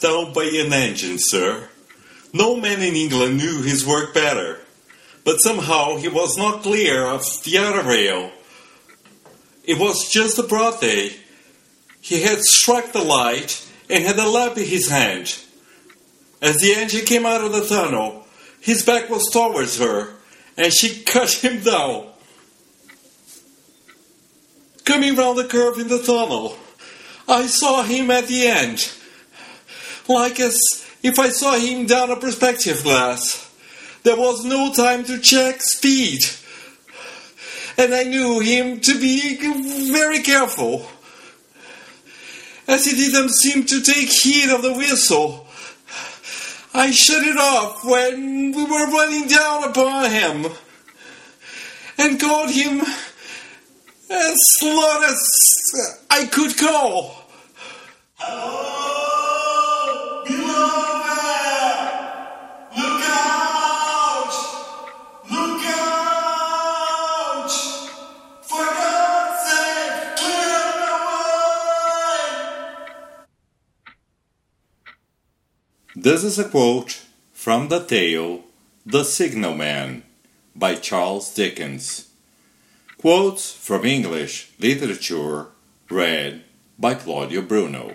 tunnel by an engine, sir. No man in England knew his work better, but somehow he was not clear of the other rail. It was just a broad day. He had struck the light and had a lamp in his hand. As the engine came out of the tunnel, his back was towards her, and she cut him down. Coming round the curve in the tunnel, I saw him at the end, like as if I saw him down a perspective glass. There was no time to check speed, and I knew him to be very careful. As he didn't seem to take heed of the whistle, I shut it off when we were running down upon him and called him as loud as I could call. This is a quote from the tale The Signalman by Charles Dickens. Quotes from English literature read by Claudio Bruno.